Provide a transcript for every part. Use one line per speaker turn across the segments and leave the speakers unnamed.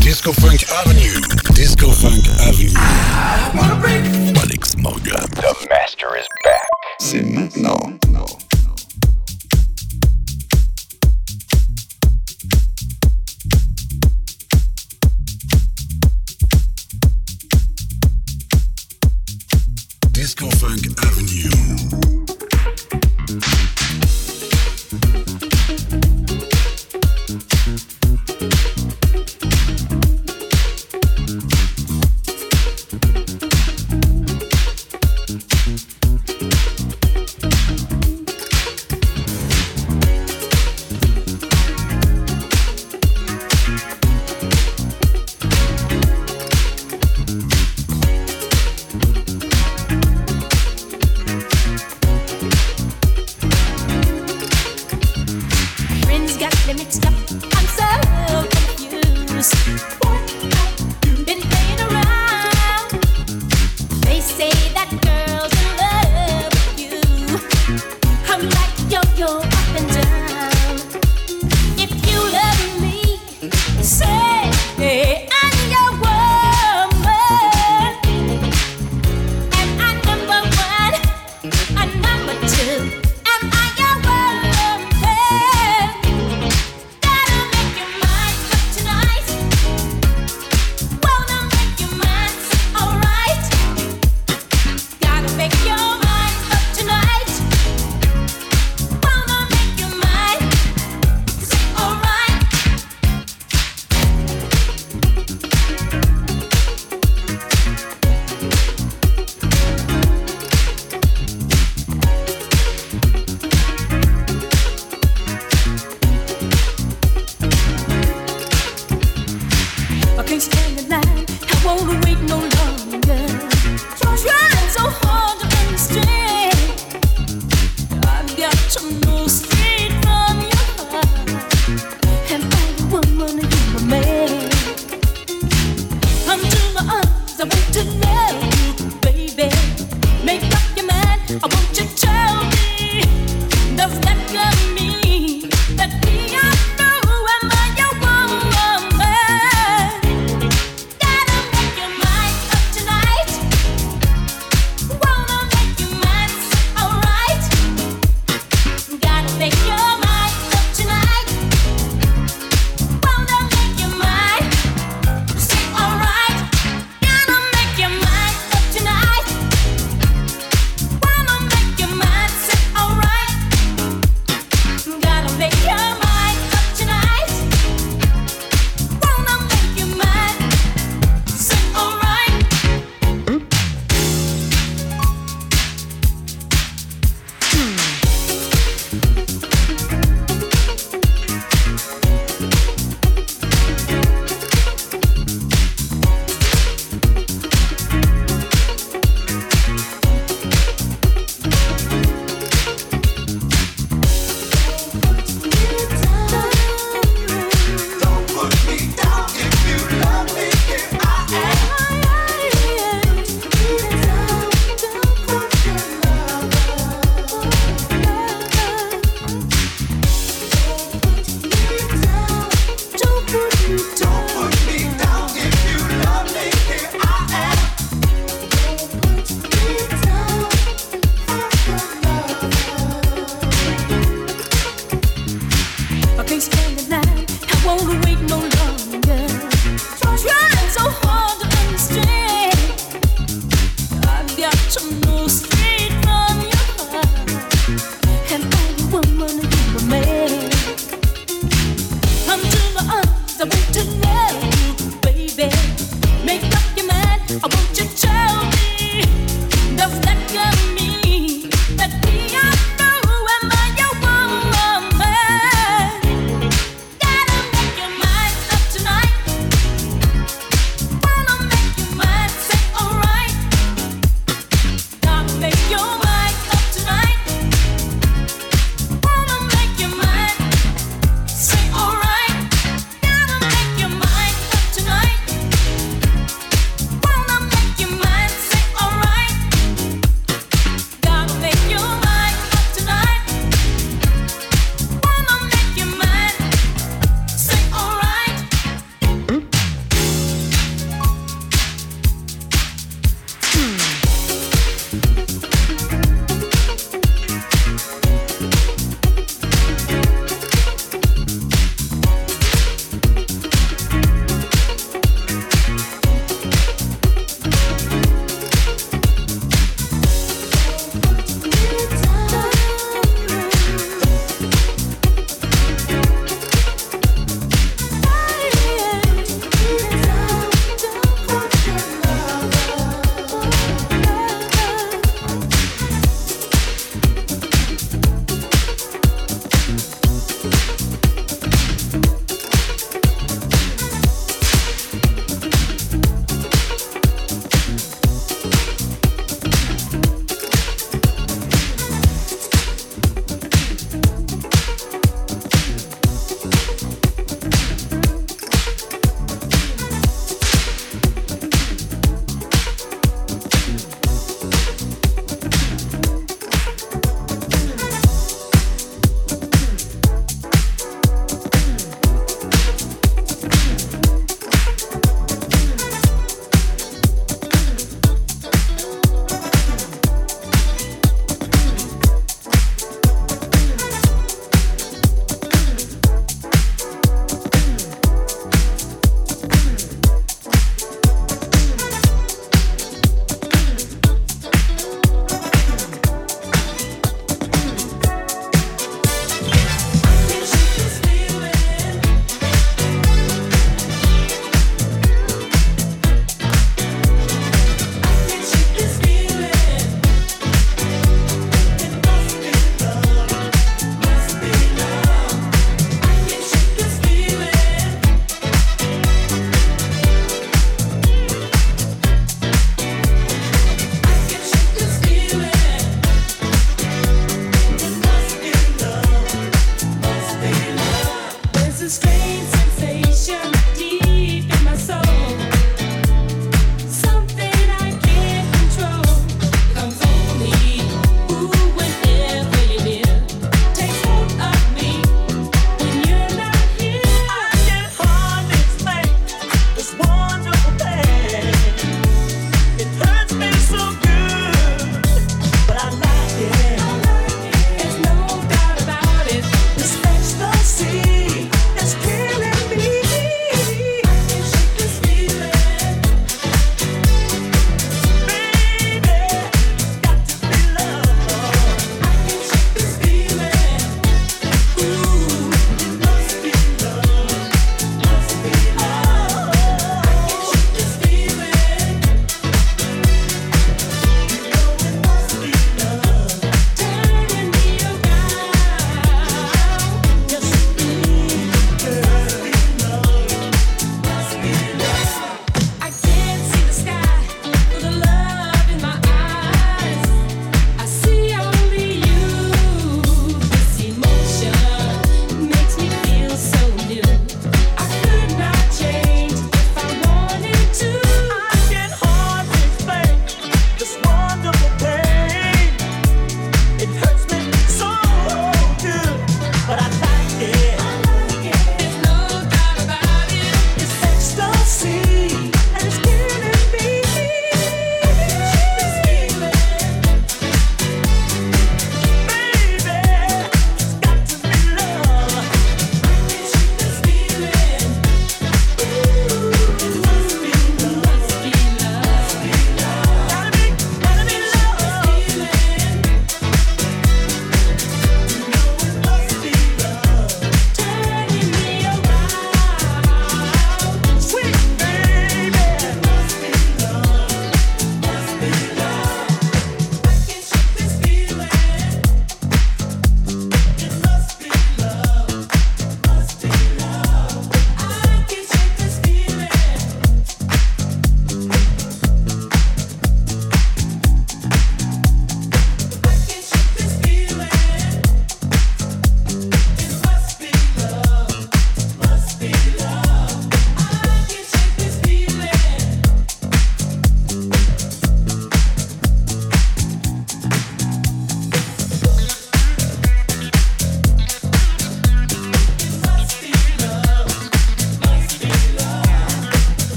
Disco Funk Avenue. Disco Funk Avenue. Alex Morgan.
The master is back.
C'est no, No.
Disco Funk Avenue.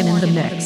In the mix.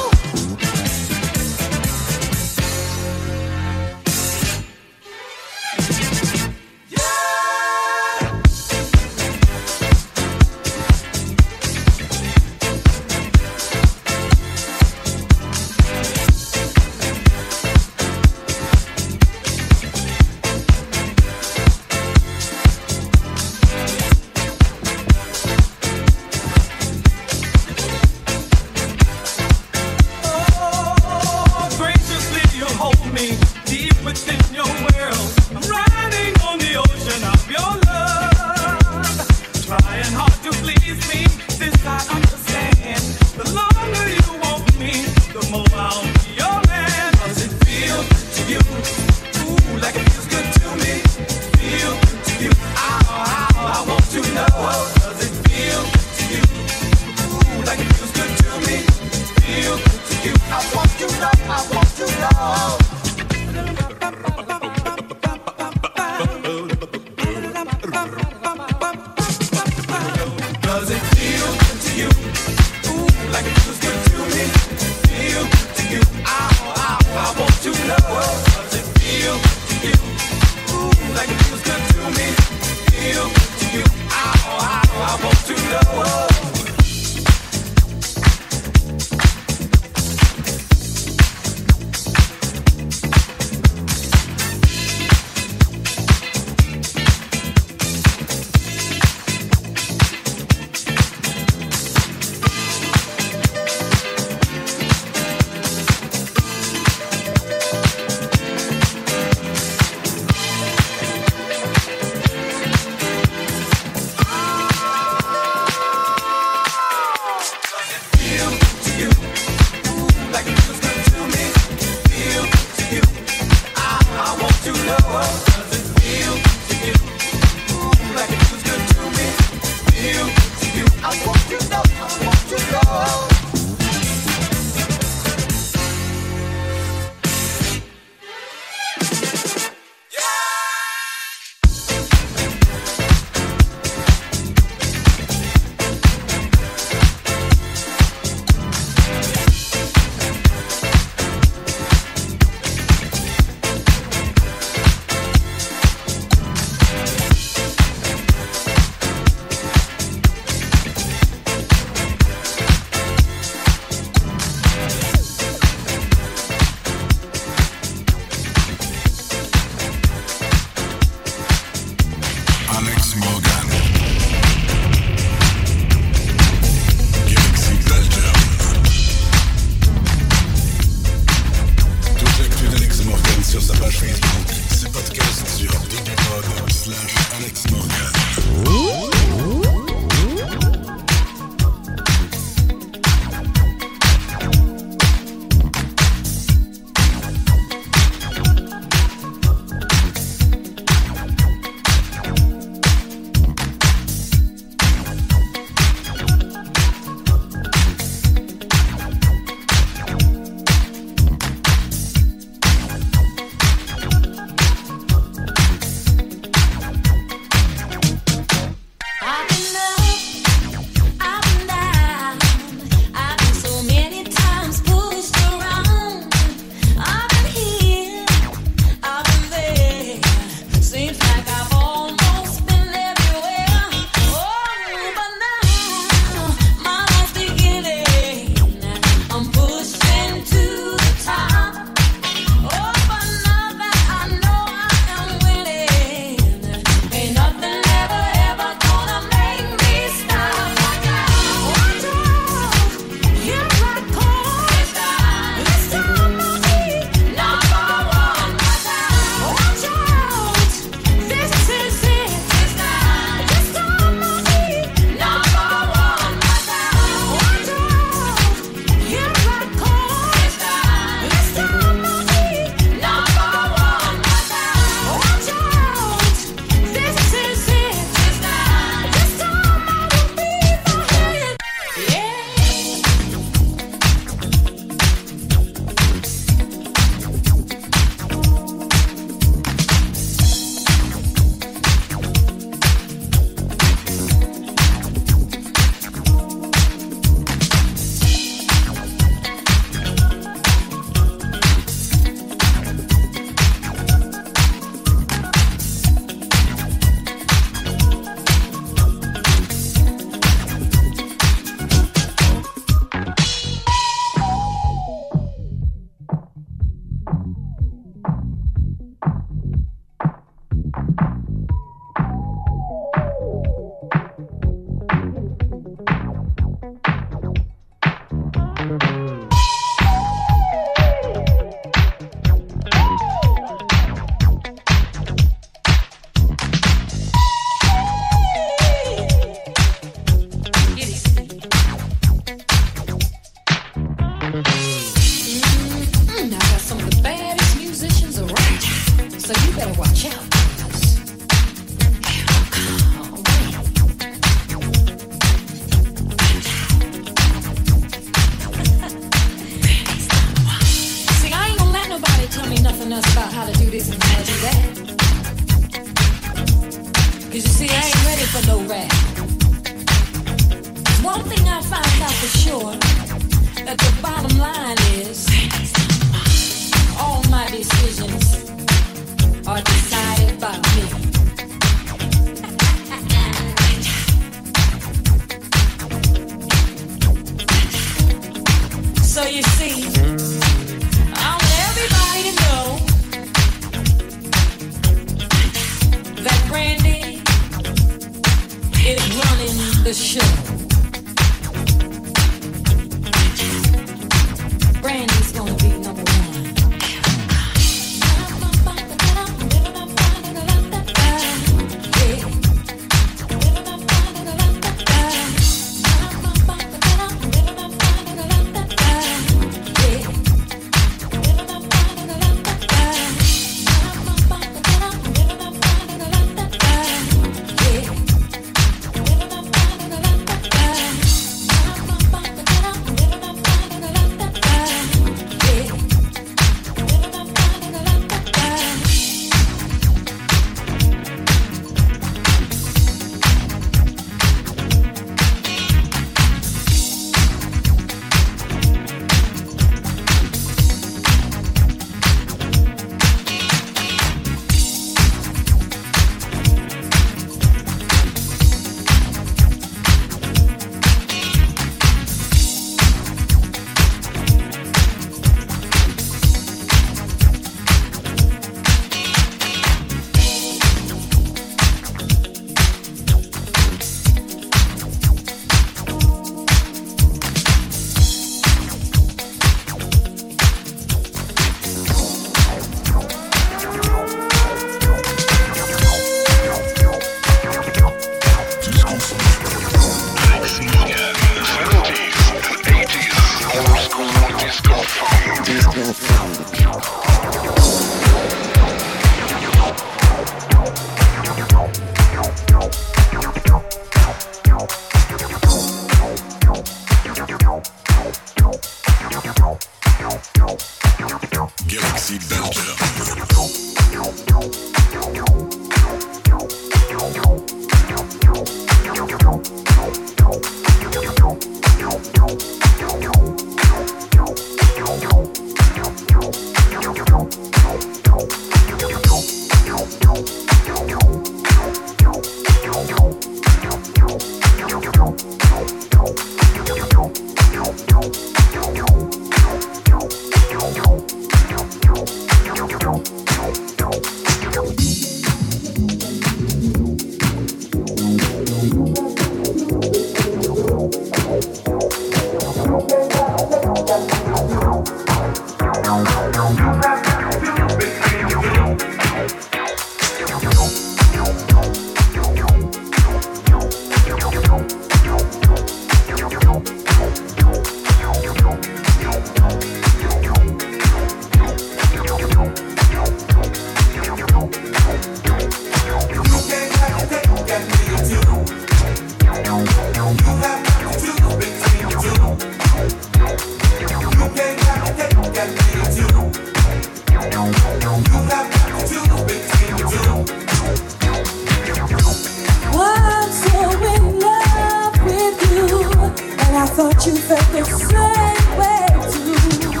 And I thought you felt the same way too.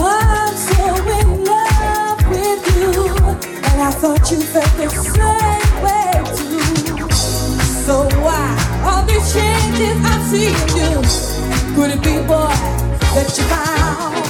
I'm so in love with you. And I
thought you felt the
same way too. So why all these
changes I'm seeing you? Could it be, boy, that you found?